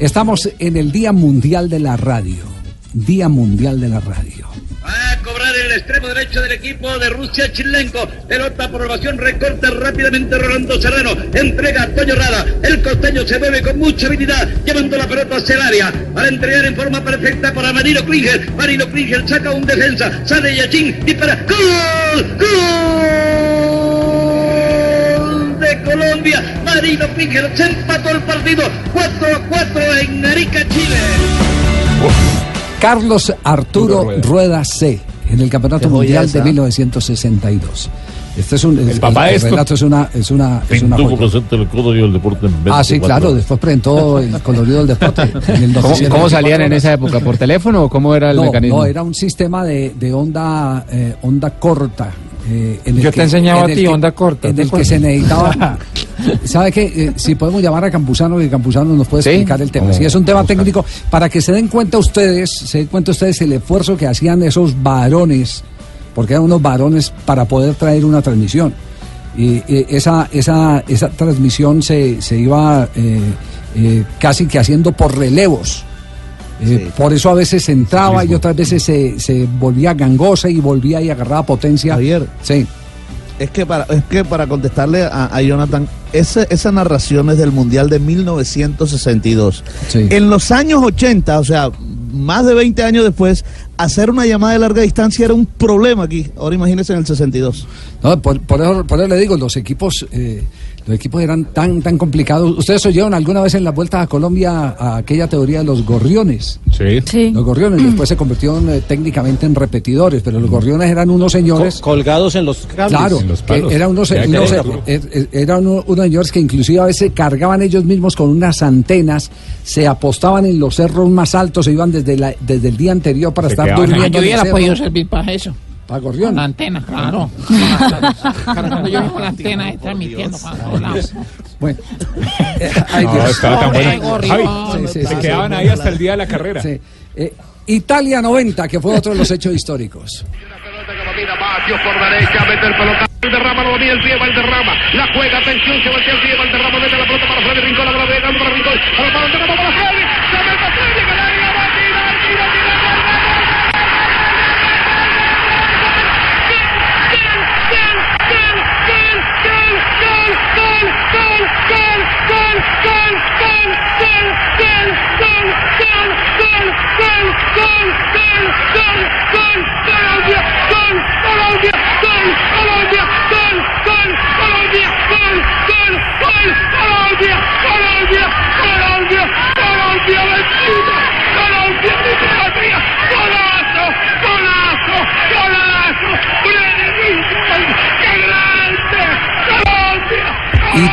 Estamos en el Día Mundial de la Radio. Día Mundial de la Radio. Va a cobrar el extremo derecho del equipo de Rusia Chilenko. Pelota por elevación, recorta rápidamente Rolando Serrano. Entrega a Toño Rada. El costeño se mueve con mucha habilidad, llevando la pelota hacia el área. Para entregar en forma perfecta para Marino Klinger. Marino Klinger saca un defensa. Sale Yachín y para. ¡Gol! ¡Gol! De Colombia. Marino Klinger se empató el partido. 4 a 4 en Arica, Chile. Carlos Arturo Rueda. Rueda C. En el Campeonato Mundial de esa. 1962. Este es un. El papá el esto. relato es una, es una, es una presente el código del deporte en Ah, sí, 24 claro. horas. Después presentó el colorido del deporte. En el ¿Cómo, cómo 24 salían en esa época? ¿Por teléfono o cómo era el no, mecanismo? No, era un sistema de, de onda, eh, onda corta. eh, en el Yo te enseñaba en a el ti onda corta, En ¿te el que se necesitaba. ¿Sabe qué? Eh, si podemos llamar a Campuzano, que Campuzano nos puede ¿Sí? explicar el tema. Si es un tema técnico, para que se den cuenta ustedes, se den cuenta ustedes el esfuerzo que hacían esos varones, porque eran unos varones para poder traer una transmisión. Y esa, esa, esa transmisión se, se iba eh, eh, casi que haciendo por relevos. Eh, Por eso a veces entraba y otras veces se, se volvía gangosa y volvía y agarraba potencia. Javier. Sí. Es que para, es que para contestarle a, a Jonathan, esa, esa narración es del Mundial de 1962. Sí. En los años 80, o sea, más de 20 años después, hacer una llamada de larga distancia era un problema aquí. Ahora imagínense en el 62. No, por, por eso, por eso le digo, los equipos, eh, los equipos eran tan, tan complicados. ¿Ustedes oyeron alguna vez en la vuelta a Colombia a aquella teoría de los gorriones? Sí. Sí. Los gorriones después se convirtieron eh, técnicamente en repetidores, pero los gorriones eran unos señores. colgados en los cables. Claro, en los palos. eran unos, unos- eh, eh, eran uno- unos señores que inclusive a veces cargaban ellos mismos con unas antenas, se apostaban en los cerros más altos, se iban desde, la, desde el día anterior para Se estar quedaban durmiendo. Yo hubiera podido servir para eso. Para Con gorrión. la antena, claro. Cuando yo con la antena ahí transmitiendo para todos lados. Bueno. Ay, No, Dios. estaba tan Ay, bueno. gorri, Javi, no, Sí, sí, se sí, quedaban ahí hasta el día de la carrera. Sí. Eh, Italia 90, que fue otro de los hechos históricos. Por derecha, mete el pelota. Valderrama lo domina el pie, Valderrama. La juega, atención, se voltea el pie, Valderrama mete la pelota para Freddy Rincón, la para Rincón. A la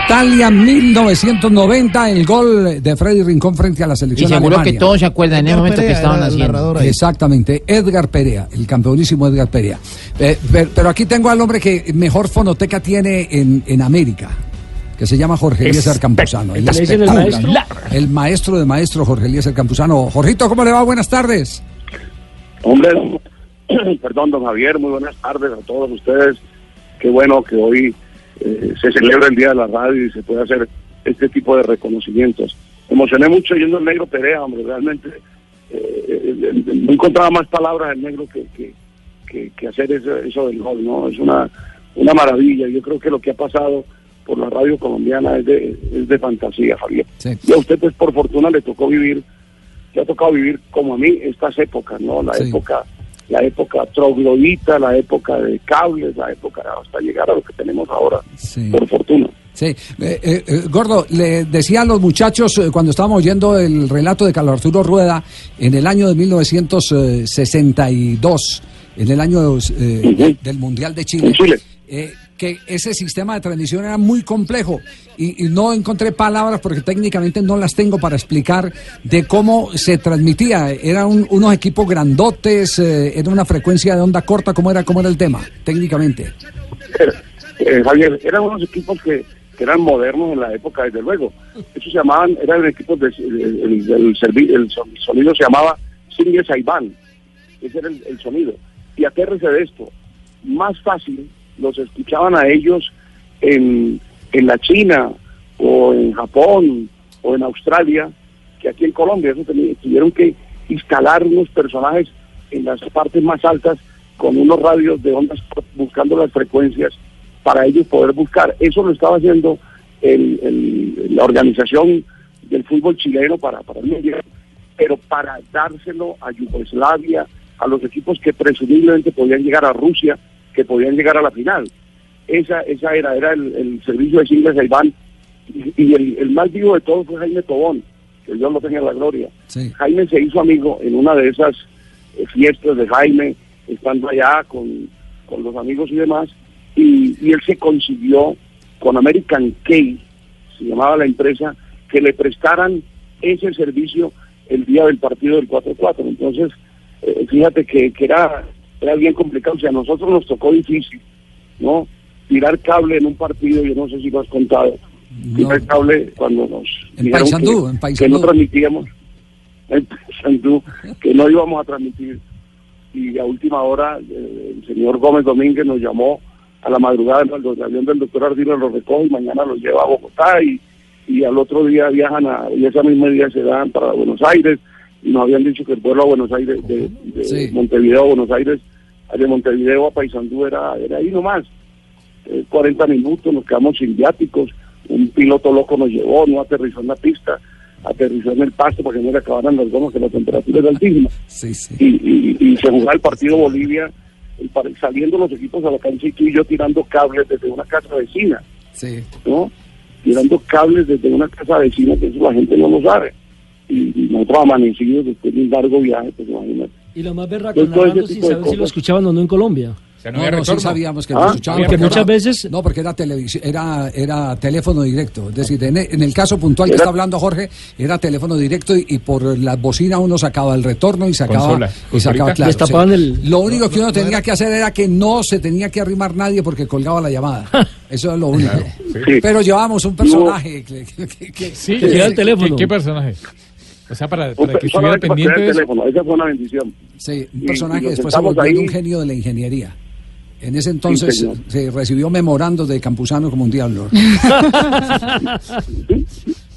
Italia 1990, el gol de Freddy Rincón frente a la Y selección seguro que alemana. todos se acuerdan en el Edgar momento que estaban haciendo. Exactamente, Edgar Perea, el campeonísimo Edgar Perea. Eh, per- pero aquí tengo al hombre que mejor fonoteca tiene en, en América, que se llama Jorge Eliezer Campuzano. El, ¿Le dicen el espectacular. El maestro de maestro Jorge Eliezer Campuzano. Jorgito, ¿cómo le va? Buenas tardes. Hombre, perdón, don Javier, muy buenas tardes a todos ustedes. Qué bueno que hoy eh, se celebra el Día de la Radio y se puede hacer este tipo de reconocimientos. Me emocioné mucho yendo al negro Perea, hombre, realmente eh, eh, eh, no encontraba más palabras del negro que, que, que, que hacer eso, eso del gol, ¿no? Es una, una maravilla. Yo creo que lo que ha pasado por la radio colombiana es de, es de fantasía, Javier. Sí. Y a usted, pues, por fortuna le tocó vivir, le ha tocado vivir como a mí estas épocas, ¿no? La Sí. época la época troglodita, la época de cables, la época hasta llegar a lo que tenemos ahora, Sí. por fortuna. Sí, eh, eh, eh, Gordo, le decía a los muchachos cuando estábamos oyendo el relato de Carlos Arturo Rueda en el año de 1962, en el año eh, del Mundial de Chile, Chile. Que ese sistema de transmisión era muy complejo y, no encontré palabras porque técnicamente no las tengo para explicar de cómo se transmitía. Eran unos equipos grandotes, eh, era una frecuencia de onda corta, ¿cómo era, cómo era el tema técnicamente? Eh, Javier, eran unos equipos que, eran modernos en la época, desde luego. Esos se llamaban, eran equipos de, el, el, el el son- sonido se llamaba Single Saiban. Ese era el, sonido. Y atérrese de esto. Más fácil los escuchaban a ellos en, en la China o en Japón o en Australia que aquí en Colombia. Eso teni- tuvieron que instalar unos personajes en las partes más altas con unos radios de ondas buscando las frecuencias para ellos poder buscar. Eso lo estaba haciendo el- la organización del fútbol chileno para, para Mundial, pero para dárselo a Yugoslavia, a los equipos que presumiblemente podían llegar a Rusia, que podían llegar a la final. Esa, esa era, era el, el servicio de Sigles Iván. Y, y el, el más vivo de todos fue Jaime Tobón, que Dios lo tenga en la gloria. Sí. Jaime se hizo amigo en una de esas eh, fiestas de Jaime, estando allá con, con los amigos y demás, y, y él se consiguió con American Key, se llamaba la empresa, que le prestaran ese servicio el día del partido del 4-4. Entonces, eh, fíjate que, que era, era bien complicado, o sea, a nosotros nos tocó difícil, ¿no? Tirar cable en un partido, yo no sé si lo has contado, tirar cable cuando nos En Paysandú, que- en que Paysandú. no transmitíamos en Paysandú, que no íbamos a transmitir y a última hora eh, el señor Gómez Domínguez nos llamó a la madrugada el, el avión del doctor Ardila lo recoge y mañana los lleva a Bogotá y, y al otro día viajan a, y ese mismo día se dan para Buenos Aires y nos habían dicho que el vuelo a Buenos Aires de, de Sí. Montevideo a Buenos Aires de Montevideo a Paysandú era, era ahí nomás eh, 40 minutos, nos quedamos sin viáticos, un piloto loco nos llevó, no aterrizó en la pista, aterrizó en el pasto para que no le acabaran las gomas, que la temperatura es altísima. Sí, sí. Y, y, y se jugaba el partido Bolivia, el saliendo los equipos a la cancha y tú y yo tirando cables desde una casa vecina, Sí. ¿no? Tirando cables desde una casa vecina, que eso la gente no lo sabe. Y, y nosotros amanecidos después de un largo viaje, pues imagínate. Y lo más berraco, narrando sin saber si lo escuchaban o no en Colombia. O sea, No, no, sí sabíamos que Ah, lo escuchaban. porque muchas era- veces- No, porque era televisión, era, era teléfono directo. Es decir, en, en el caso puntual que Era- está hablando Jorge, era teléfono directo y, y por la bocina uno sacaba el retorno y sacaba. Consola, y sacaba claro, Destapaban sí. el- Lo único que uno tenía que hacer era que no se tenía que arrimar nadie porque colgaba la llamada. Eso es lo único. Sí. Pero llevábamos un personaje que, que- que- que- Sí, Que el teléfono. ¿Qué, qué personaje? O sea, para, para que estuviera pendiente de teléfono, esa fue una bendición. Sí, un Y- personaje que después se volvió un genio de la ingeniería. En ese entonces señor. se recibió memorando de Campuzano como un diablo.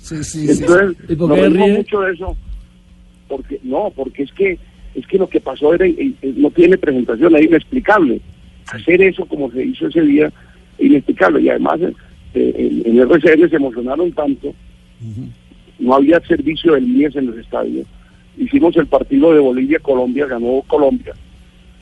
Sí, sí, sí. Entonces, ¿Y por nos qué reímos ríe? mucho de eso, porque no, porque es que es que lo que pasó era no tiene presentación, es inexplicable. Hacer eso como se hizo ese día, inexplicable. Y además, eh, en, en RCN se emocionaron tanto, no había servicio del MIES en el estadio. Hicimos el partido de Bolivia-Colombia, ganó Colombia.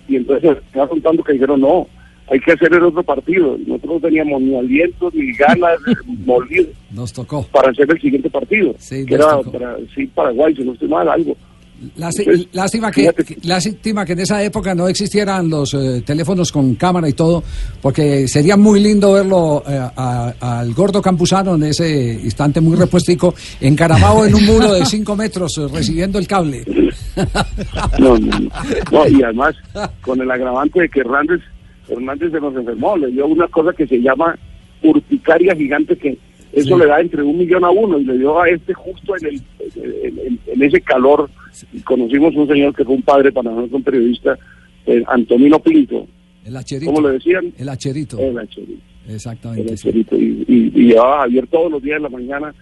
Y entonces se estaban tanto que dijeron, no, hay que hacer el otro partido. Y Nosotros no teníamos ni aliento, ni ganas, molidos Nos tocó. para hacer el siguiente partido, Sí, que era para, sí, Paraguay, si no estoy mal, algo. Lástima, Entonces, lástima que, lástima que en esa época no existieran los eh, teléfonos con cámara y todo, porque sería muy lindo verlo eh, al gordo campusano en ese instante muy repuestico, encaramado en un muro de 5 metros eh, recibiendo el cable. No, no, no. No, y además, con el agravante de que Hernández, Hernández se nos enfermó, le dio una cosa que se llama urticaria gigante, que eso Sí. le da entre un millón a uno, y le dio a este justo en, el, en, en- en ese calor. Y conocimos un señor que fue un padre para nosotros, un periodista, eh, Antonino Pinto. El hacherito. ¿Cómo le decían? El hacherito. El hacherito. El Exactamente. sí. hacherito. Y, y, y llevaba a Javier todos los días de la mañana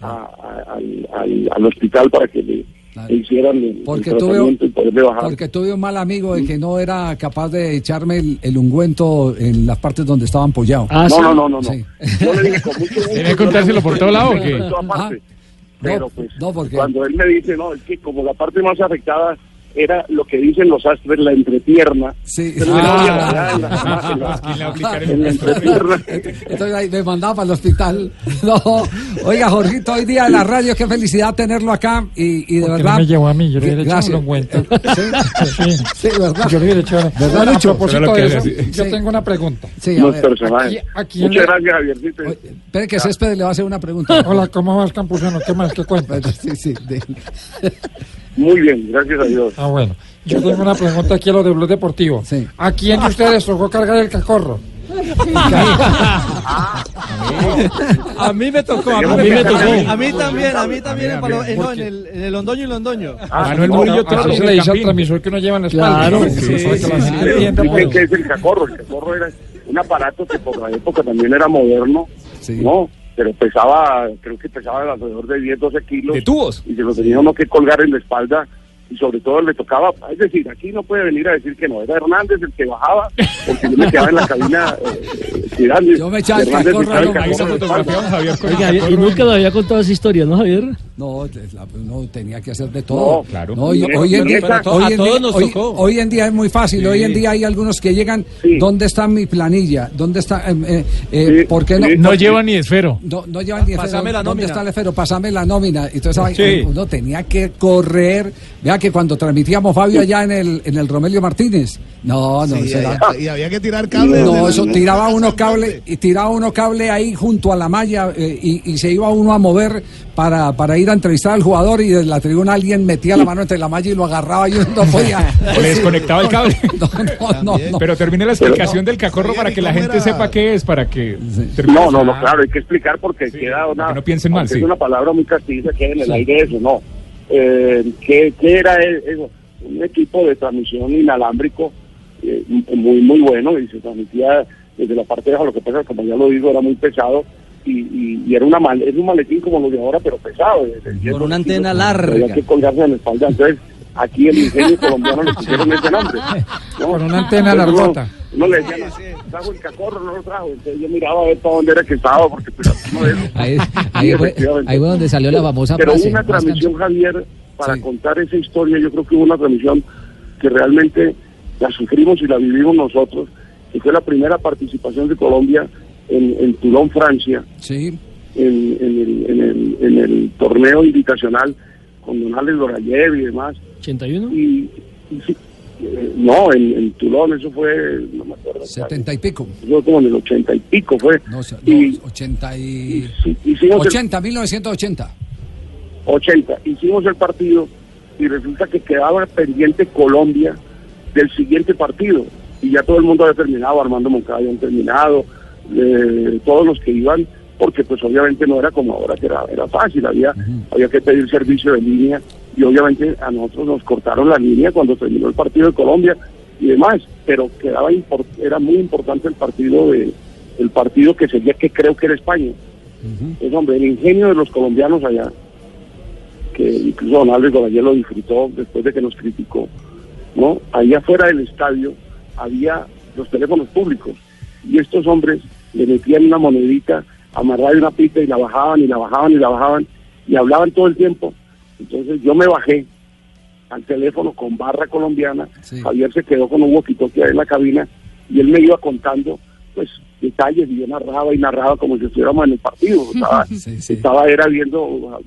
a- a- al, al- al hospital para que le, Claro. le hicieran el, el Porque tuve, tratamiento y poderle bajar. porque tuve un mal amigo de que no era capaz de echarme el, el ungüento en las partes donde estaba ampollado. Ah, no, sí. no, no, no, no. Sí. Yo le dije con mucho gusto. Tiene que contárselo por todo lado, ¿o qué? En toda parte. Ah. Pero No, pues, no, porque- cuando él me dice, no, es que como la parte más afectada era lo que dicen los astres, la entrepierna. Sí. Pero Ah. en la- en la- ¿Quién le va a aplicar el en la entrepierna. Entonces ahí me mandaba para el hospital. No, oiga, Jorgito, hoy día de la radio, qué felicidad tenerlo acá y, y de ¿Por qué verdad. no me llevó a mí? Yo le hubiera echado gracias. un ungüento. Sí, sí, verdad. Yo le hubiera echado. ¿Verdad, Bueno, a propósito de eso, yo tengo una pregunta. Sí, a Los ver. personajes. Aquí- Muchas le- gracias, Javiercito. Espere que Céspedes le va a hacer una pregunta. Hola, ¿cómo vas, Campuzano? ¿Qué más? ¿Qué cuentas? Sí, sí, de- Muy bien, gracias a Dios. Ah, bueno. Yo tengo una pregunta aquí a lo de Blue Deportivo. Sí. ¿A quién de ustedes tocó cargar el cacorro? A mí me tocó, a A mí me tocó. A mí también, a mí también, A en, Palo- eh, no, ¿Por en el, en el Londoño y Londoño. Manuel no, Murillo Así se le dice al transmisor que uno lleva en la espalda. Claro, ¿no? sí, sí, la sí, que es el cacorro. El cacorro era un aparato que por la época también era moderno, Sí. ¿no? Pero pesaba, creo que pesaba alrededor de 10, 12 kilos. ¿De tubos? Y se lo tenía uno que colgar en la espalda y sobre todo le tocaba, es decir, aquí no puede venir a decir que no, era Hernández el que bajaba, porque yo me quedaba en la cabina eh, tirando. Yo me echaba el el Javier, Oiga, y nunca nos había contado esa historia, ¿no, Javier? No, la- no tenía que hacer de todo. No, claro. No, hoy, en día, hoy en día- hoy- en día es muy fácil. Sí. Hoy en día hay algunos que llegan. Sí. ¿Dónde está mi planilla? ¿Dónde está? eh, eh, eh, Sí, ¿Por qué no? sí. No lleva ni esfero. No, no llevan ni Pásame esfero. la ¿Dónde está el esfero? Pásame la nómina. Y entonces Sí. uno tenía que correr. Vea que cuando transmitíamos Fabio allá en el, en el Romelio Martínez. No, no, Sí, eso era- y había que tirar cables. no, eso la- tiraba desde uno la cable frente. y tiraba uno cable ahí junto a la malla eh, y, y se iba uno a mover para, para ir a entrevistar al jugador y desde la tribuna alguien metía la mano entre la malla y lo agarraba y uno no podía. O le desconectaba el cable. No, no, no, no. Pero termine la explicación del cacorro para que la gente era. sepa qué es, para que... termine No, no, no, claro, hay que explicar porque Sí, queda una. que no piensen mal, sí. Es una palabra muy castiza que hay en el aire eso, no. Eh, ¿qué, qué era e- eso? Un equipo de transmisión inalámbrico eh, muy, muy bueno y se transmitía desde la parte de abajo. Lo que pasa es que, como ya lo digo, era muy pesado y, y, y era una mal, es un maletín como los de ahora, pero pesado. de 10, Con una 12 antena kilos, larga. Había que colgarse en la espalda. Entonces, aquí el ingenio colombiano le pusieron ese nombre. ¿no? Con una antena Entonces, uno- largota. No le decían, trajo el cacorro, no lo trajo. Entonces yo miraba a ver para dónde era que estaba, porque pues no. Ahí, fue, efectivamente. ahí fue donde salió la famosa Pero frase. hubo una "Más transmisión, Javier, para Sí. contar esa historia, yo creo que hubo una transmisión que realmente la sufrimos y la vivimos nosotros, que fue la primera participación de Colombia en, en Toulon, Francia, Sí, en, en el, en, el, en el torneo invitacional con Don Alex Lorayev y demás. 81. Y, y sí, eh, no, en, en Toulon, eso fue, no me acuerdo. setenta y pico. Eso fue como en el ochenta y pico fue. No, o sea, y, no, ochenta y y... sí, hicimos el- 80, 1980. 80. Hicimos el partido y resulta que quedaba pendiente Colombia del siguiente partido. Y ya todo el mundo había terminado, Armando Moncada habían terminado, eh, todos los que iban, porque pues obviamente no era como ahora que era, era fácil, había, había que pedir servicio de línea y obviamente a nosotros nos cortaron la línea cuando terminó el partido de Colombia y demás, pero quedaba era muy importante el partido de el partido que sería que creo que era España. Es hombre, el ingenio de los colombianos allá, que incluso Don Alex Gorayer lo disfrutó después de que nos criticó, ¿no? Ahí afuera del estadio había los teléfonos públicos y estos hombres le metían una monedita amarrada de una pita y la bajaban y la bajaban y la bajaban y hablaban todo el tiempo. Entonces yo me bajé al teléfono con barra colombiana, Sí. Javier se quedó con un walkie-talkie ahí en la cabina y él me iba contando pues detalles y yo narraba y narraba como si estuviéramos en el partido. Estaba, Sí, sí. estaba era viendo...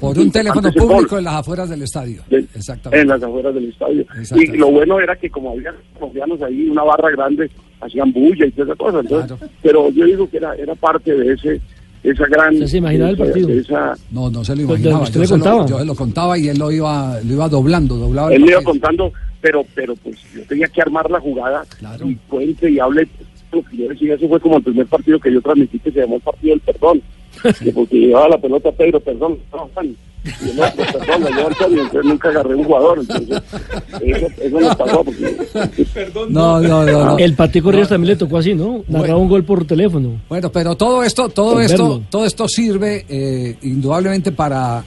Por un teléfono público en las afueras del estadio. de- Exactamente. en las afueras del estadio. Y lo bueno era que como había colombianos ahí, una barra grande, hacían bulla y toda esa cosa. Entonces, Claro. Pero yo digo que era, era parte de ese esa gran... ¿Usted se imaginaba el esa- partido? esa- No, no se lo Pues, imaginaba. ¿usted Yo le se, lo, contaba? yo se lo contaba y él lo iba, lo iba doblando, doblaba él me iba contando, pero pero pues yo tenía que armar la jugada Claro. y cuente y hable. Lo que yo decía, eso fue como el primer partido que yo transmití que se llamó el partido del perdón. que porque llevaba la pelota Pedro, perdón, no, Juan. Y el otro, perdón, la llevó Antonio, entonces nunca agarré un jugador. Entonces, eso, eso me pasó porque No, no, no. no. El Patico Ríos también le tocó así, ¿no? Narraba un gol por teléfono. Bueno, pero todo esto, todo Con esto, verlo. todo esto sirve eh, indudablemente para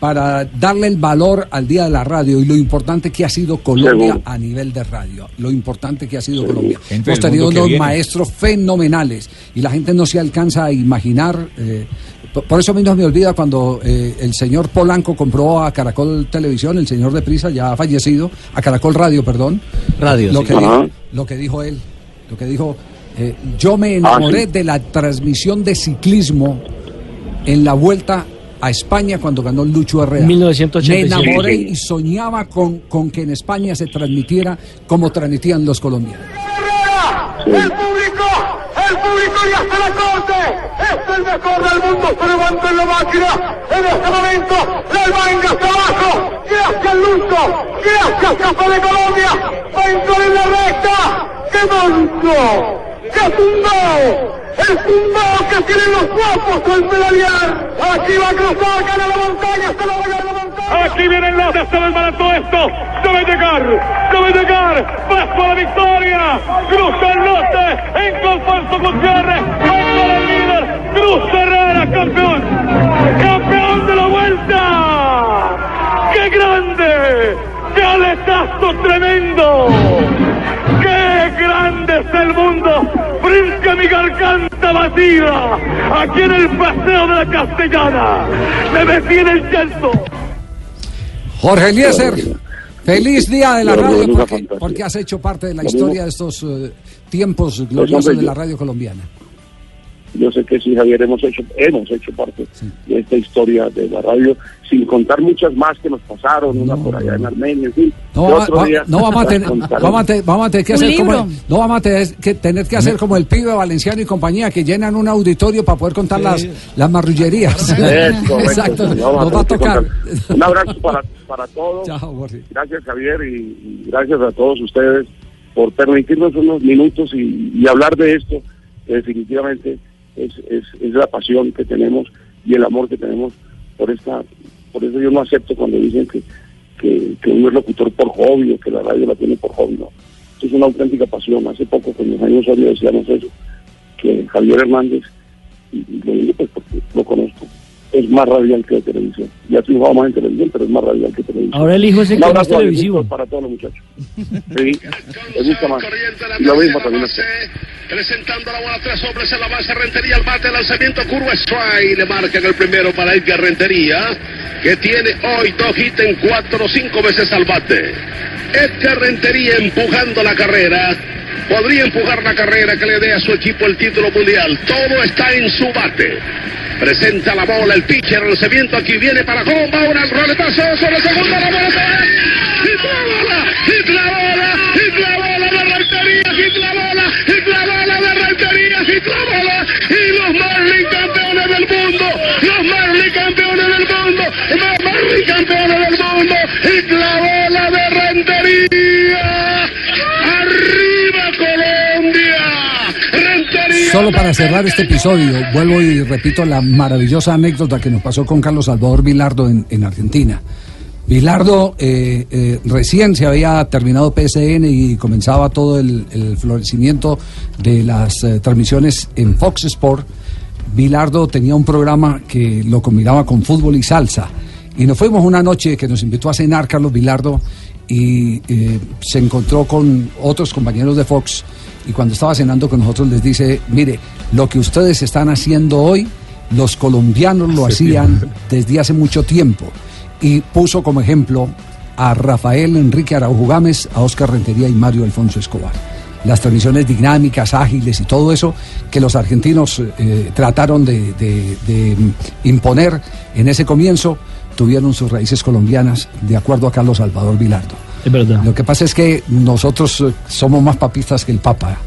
para darle el valor al día de la radio y lo importante que ha sido Colombia a nivel de radio, lo importante que ha sido. Colombia. Gente Hemos tenido unos viene. maestros fenomenales y la gente no se alcanza a imaginar. eh, por- por eso a mí no me olvida cuando eh, el señor Polanco compró a Caracol Televisión, el señor de Prisa ya ha fallecido, a Caracol Radio, perdón. Radio, Lo sí. que, dijo, lo que dijo él, lo que dijo, eh, yo me enamoré Ah, sí. de la transmisión de ciclismo en la vuelta a España cuando ganó Lucho Herrera. 1987. Me enamoré y soñaba con, con que en España se transmitiera como transmitían los colombianos. Sí. El público, el público ya se la corte. Es el mejor del mundo. Se levanta en la máquina. En este momento, la manga hasta abajo. Gracias, Lucho. Gracias, Casa de Colombia. Va en la recta. ¡Qué monstruo! ¡Qué tumbao! ¡El tumbao que tienen los guapos al pedalear! Aquí va a cruzar, gana la montaña, se lo va a la montaña. Aquí vienen los de Esteban todo esto. Debe llegar, debe llegar. Paso a la victoria. Cruza el norte en Conforto Gutiérrez. El líder. Cruza Herrera. ¡Campeón Aquí en el Paseo de la Castellana. ¡Me metí en el llanto! Jorge Eliezer, feliz día de la Pero radio porque, has hecho parte de la historia de estos eh, tiempos gloriosos de la radio colombiana. Yo sé que sí, Javier, hemos hecho, hemos hecho parte de esta historia de la radio, sin contar muchas más que nos pasaron, una por allá en Armenia, en fin. No, que va- otro va- día no vamos, a tener, vamos, a te- vamos a tener que hacer como el, no vamos a tener que, tener que hacer como el pibe valenciano y compañía que llenan un auditorio para poder contar las, las marrullerías. Es correcto, Exacto, nos va a tener tocar. contar. Un abrazo para, para todos. Chao. Gracias, Javier, y, y gracias a todos ustedes por permitirnos unos minutos y, y hablar de esto, que definitivamente es, es, es la pasión que tenemos y el amor que tenemos por esta. Por eso yo no acepto cuando dicen que, que, que uno es locutor por hobby o que la radio la tiene por hobby, no. Esto es una auténtica pasión. Hace poco con los años Osorio decíamos eso, que Javier Hernández, y, y lo digo pues porque lo conozco, es más radial que de televisión. Ya triunfado más en televisión, pero es más radial que televisión. Ahora el hijo es el que más televisivo. Para todos los muchachos. Sí, me gusta más. Y lo mismo también. a ustedes. Presentando la bola tres hombres en la base, Rentería, el bate, lanzamiento, curva, strike, le marcan el primero para Edgar Rentería, que tiene hoy dos hits en cuatro, cinco veces al bate. Edgar Rentería empujando la carrera, podría empujar la carrera que le dé a su equipo el título mundial, todo está en su bate. Presenta la bola, el pitcher, el lanzamiento, aquí viene para Comba, un roletazo sobre segunda, la bola Solo para cerrar este episodio, vuelvo y repito la maravillosa anécdota que nos pasó con Carlos Salvador Vilardo en, en Argentina. Vilardo eh, eh, recién se había terminado PSN y comenzaba todo el, el florecimiento de las eh, transmisiones en Fox Sport. Vilardo tenía un programa que lo combinaba con fútbol y salsa. Y nos fuimos una noche que nos invitó a cenar Carlos Vilardo y eh, se encontró con otros compañeros de Fox y cuando estaba cenando con nosotros les dice, mire, lo que ustedes están haciendo hoy, los colombianos lo hacían desde hace mucho tiempo. Y puso como ejemplo a Rafael Enrique Araujo Gámez, a Oscar Rentería y Mario Alfonso Escobar. Las transmisiones dinámicas, ágiles y todo eso que los argentinos eh, trataron de, de- de imponer en ese comienzo tuvieron sus raíces colombianas, de acuerdo a Carlos Salvador Vilardo. Es verdad. Lo que pasa es que nosotros eh, somos más papistas que el Papa.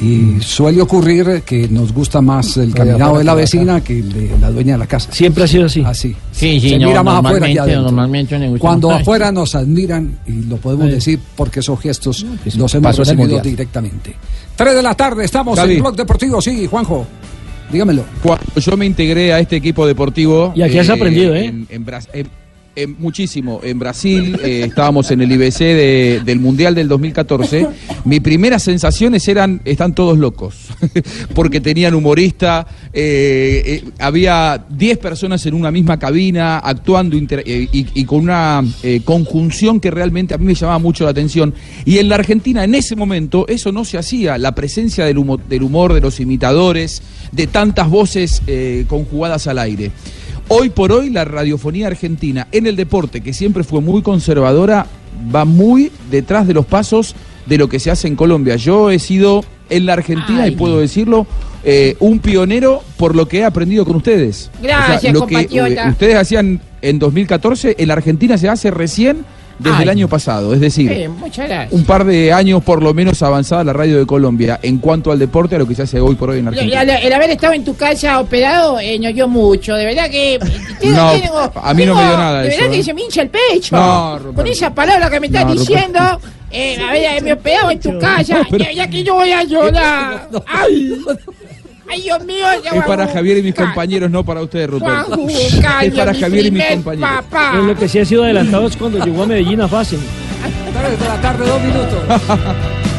Y suele ocurrir que nos gusta más el caminado de la vecina que el de la dueña de la casa. Siempre ha sido así. Así. Sí, sí, Se no, mira más afuera que normalmente- adentro. Cuando más. afuera nos admiran, y lo podemos decir porque esos gestos pues, los hemos recibido directamente. Tres de la tarde, estamos Gaby. en Blog Deportivo. Sí, Juanjo, dígamelo. Cuando yo me integré a este equipo deportivo. Y aquí has aprendido, ¿eh? En, en- muchísimo. En Brasil eh, estábamos en el IBC de- del Mundial del 2014. Mis primeras sensaciones eran, están todos locos. Porque tenían humorista, eh, eh, había 10 personas en una misma cabina, actuando y, con una conjunción que realmente a mí me llamaba mucho la atención. Y en la Argentina, en ese momento, eso no se hacía. La presencia del, humo- del humor, de los imitadores, de tantas voces conjugadas al aire. Hoy por hoy la radiofonía argentina en el deporte, que siempre fue muy conservadora, va muy detrás de los pasos de lo que se hace en Colombia. Yo he sido en la Argentina, y puedo decirlo, eh, un pionero por lo que he aprendido con ustedes. Gracias, lo que eh, ustedes hacían en 2014, en la Argentina se hace recién desde Ay. el año pasado. Es decir, Eh, un par de años por lo menos avanzada la radio de Colombia en cuanto al deporte a lo que se hace hoy por hoy en Argentina. el haber estado en tu casa operado eh, dio mucho, de verdad que... No, tengo- a mí no me dio nada De eso, verdad ¿eh? que se me hincha el pecho. No. Con esa palabra que me estás No, diciendo, eh, a ver, me operado en tu casa, ya, ya que yo voy a llorar. Ay, ay, Dios mío. ya Es para Javier y mis compañeros, no para ustedes, Ruperto. Es para Javier y mis compañeros. papá. Es lo que sí ha sido adelantado es cuando llegó a Medellín a. Tres de la tarde, dos minutos.